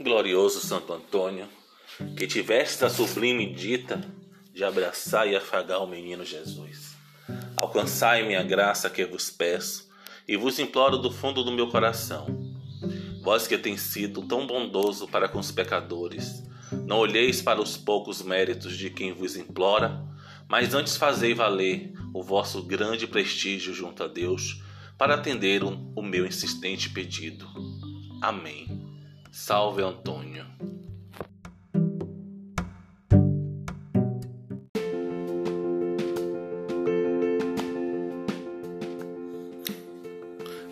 glorioso Santo Antônio, que tiveste a sublime dita de abraçar e afagar o menino Jesus. Alcançai minha graça que vos peço e vos imploro do fundo do meu coração. Vós que tem sido tão bondoso para com os pecadores, não olheis para os poucos méritos de quem vos implora, mas antes fazei valer o vosso grande prestígio junto a Deus para atender o meu insistente pedido. Amém. Salve Antônio.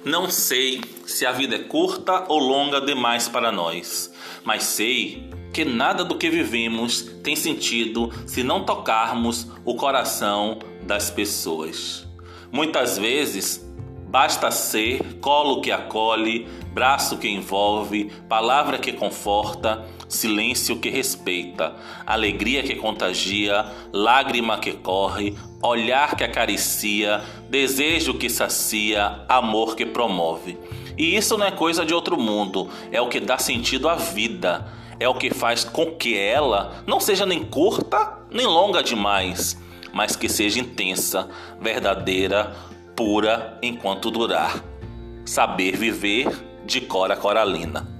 Não sei se a vida é curta ou longa demais para nós, mas sei que nada do que vivemos tem sentido se não tocarmos o coração das pessoas. Muitas vezes basta ser colo que acolhe, braço que envolve, palavra que conforta, silêncio que respeita, alegria que contagia, lágrima que corre, olhar que acaricia, desejo que sacia, amor que promove. E isso não é coisa de outro mundo, é o que dá sentido à vida, é o que faz com que ela não seja nem curta nem longa demais, mas que seja intensa, verdadeira, pura enquanto durar. Saber viver de Cora Coralina.